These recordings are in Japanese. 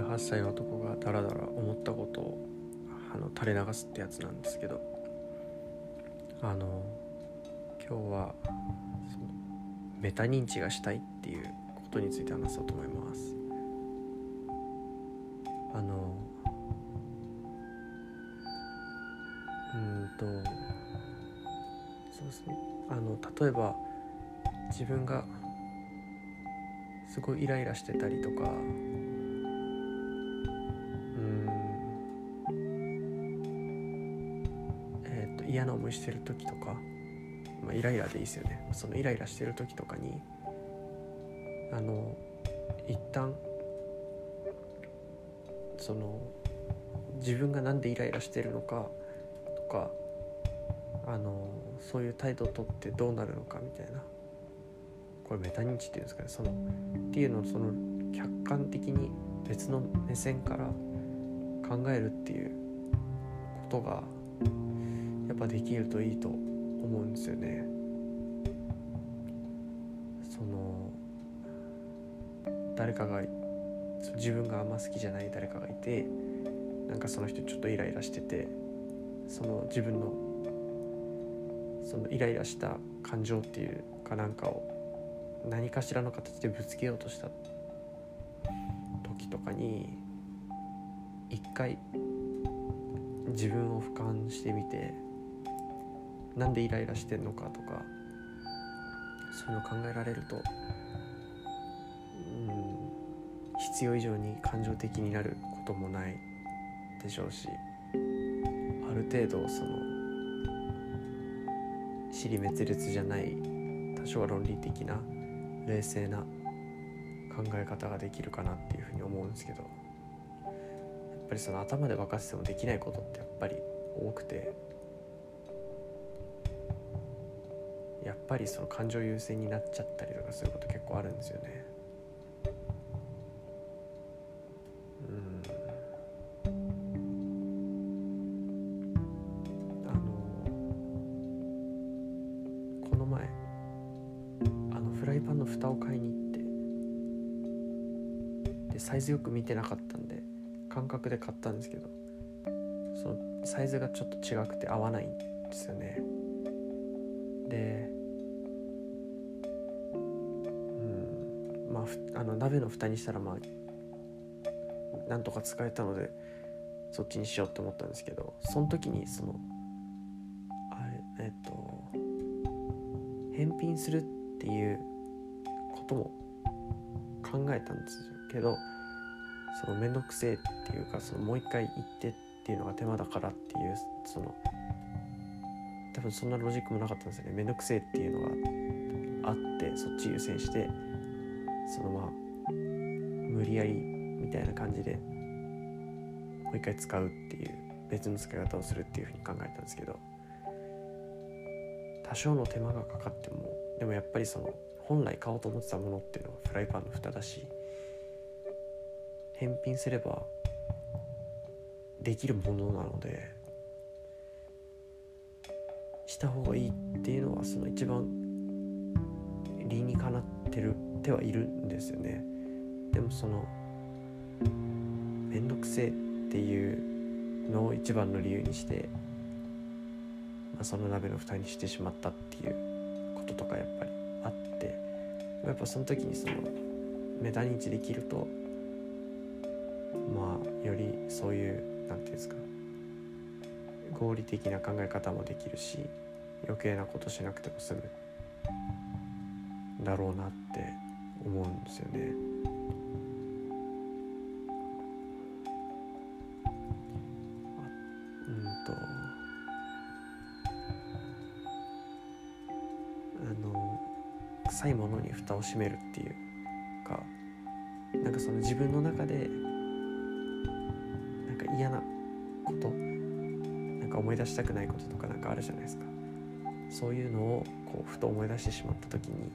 18歳の男がダラダラ思ったことをあの垂れ流すってやつなんですけどあの今日はそのメタ認知がしたいっていうことについて話そうと思います。あのうんとそうですね。あの例えば自分がすごいイライラしてたりとか嫌な思いしてる時とか、まあ、イライラでいいですよね。そのイライラしてる時とかにあの一旦その自分が何でイライラしてるのかとかあのそういう態度をとってどうなるのかみたいなこれメタ認知っていうんですかね。そのっていうのをその客観的に別の目線から考えるっていうことがっぱできるといいと思うんですよね。その誰かが自分があんま好きじゃない誰かがいてなんかその人ちょっとイライラしててその自分のそのイライラした感情っていうかなんかを何かしらの形でぶつけようとした時とかに一回自分を俯瞰してみてなんでイライラしてんのかとかそういうの考えられると、うん、必要以上に感情的になることもないでしょうしある程度その尻滅裂じゃない多少は論理的な冷静な考え方ができるかなっていうふうに思うんですけどやっぱりその頭で沸かせてもできないことってやっぱり多くてやっぱりその感情優先になっちゃったりとかすること結構あるんですよね。うんあのこの前あのフライパンの蓋を買いに行ってでサイズよく見てなかったんで感覚で買ったんですけどそのサイズがちょっと違くて合わないんですよね。でまあの鍋の蓋にしたらまあなんとか使えたのでそっちにしようって思ったんですけどその時にそのあれえっと返品するっていうことも考えたんですけどその面倒くせえっていうかそのもう一回行ってっていうのが手間だからっていうその多分そんなロジックもなかったんですよね。面倒くせえっていうのがあってそっち優先してそのまあ無理やりみたいな感じでもう一回使うっていう別の使い方をするっていうふうに考えたんですけど多少の手間がかかってもでもやっぱりその本来買おうと思ってたものっていうのはフライパンの蓋だし返品すればできるものなのでした方がいいっていうのはその一番理にかなってるてはいるんですよね。でもその面倒くせえっていうのを一番の理由にして、まあ、その鍋の蓋にしてしまったっていうこととかやっぱりあってやっぱその時にそのメタ認知できるとまあよりそういう何て言うんですか合理的な考え方もできるし余計なことしなくても済むだろうなって思うんですよね。うんとあの臭いものに蓋を閉めるっていうかなんかその自分の中でなんか嫌なことなんか思い出したくないこととかなんかあるじゃないですかそういうのをこうふと思い出してしまった時に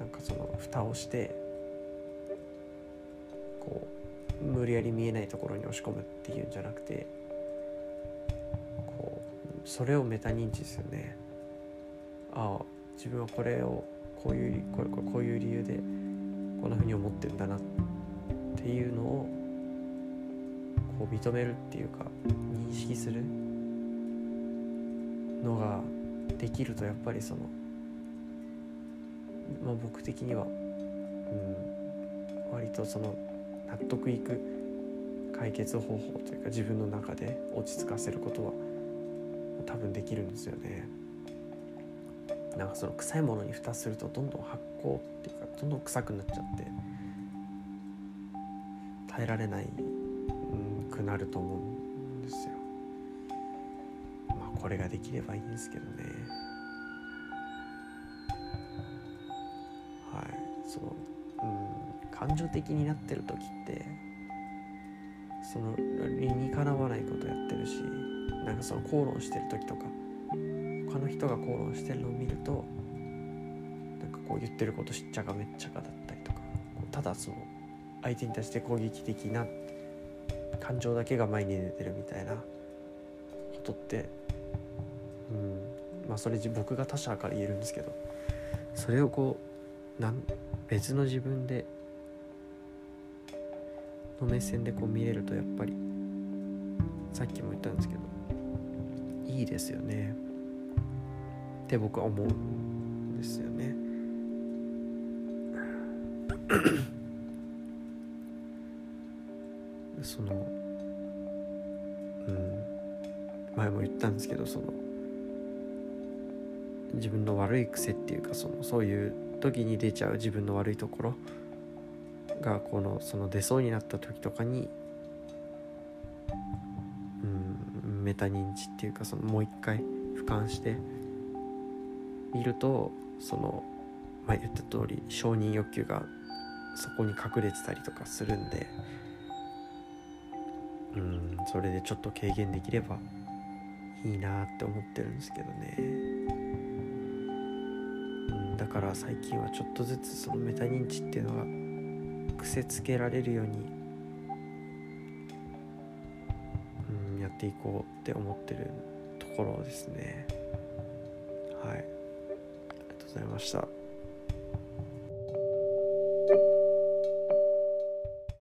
なんかその蓋をしてこう無理やり見えないところに押し込むっていうんじゃなくてこうそれをメタ認知ですよね。ああ自分はこれをこういうこれこれこういう理由でこんな風に思ってるんだなっていうのをこう認めるっていうか認識するのができるとやっぱりその、まあ、僕的には、うん、割とその納得いく解決方法というか自分の中で落ち着かせることは多分できるんですよね。なんかその臭いものに蓋するとどんどん発酵っていうかどんどん臭くなっちゃって耐えられない、うん、くなると思うんですよ。まあこれができればいいんですけどね。そのうん。感情的になってる時ってその理にかなわないことやってるしなんかその口論してる時とか他の人が口論してるのを見るとなんかこう言ってることしっちゃかめっちゃかだったりとかただその相手に対して攻撃的な感情だけが前に出てるみたいなことってうん。まあそれ僕が他者から言えるんですけどそれをこうなん別の自分での目線でこう見れるとやっぱりさっきも言ったんですけどいいですよねって僕は思うんですよね。そのうん前も言ったんですけどその自分の悪い癖っていうかそのそういう時に出ちゃう自分の悪いところがこのその出そうになった時とかにうんメタ認知っていうかそのもう一回俯瞰して見るとその、まあ、言った通り承認欲求がそこに隠れてたりとかするんでうんそれでちょっと軽減できればいいなって思ってるんですけどね。だから最近はちょっとずつそのメタ認知っていうのが癖つけられるようにうんやっていこうって思ってるところですねはいありがとうございました。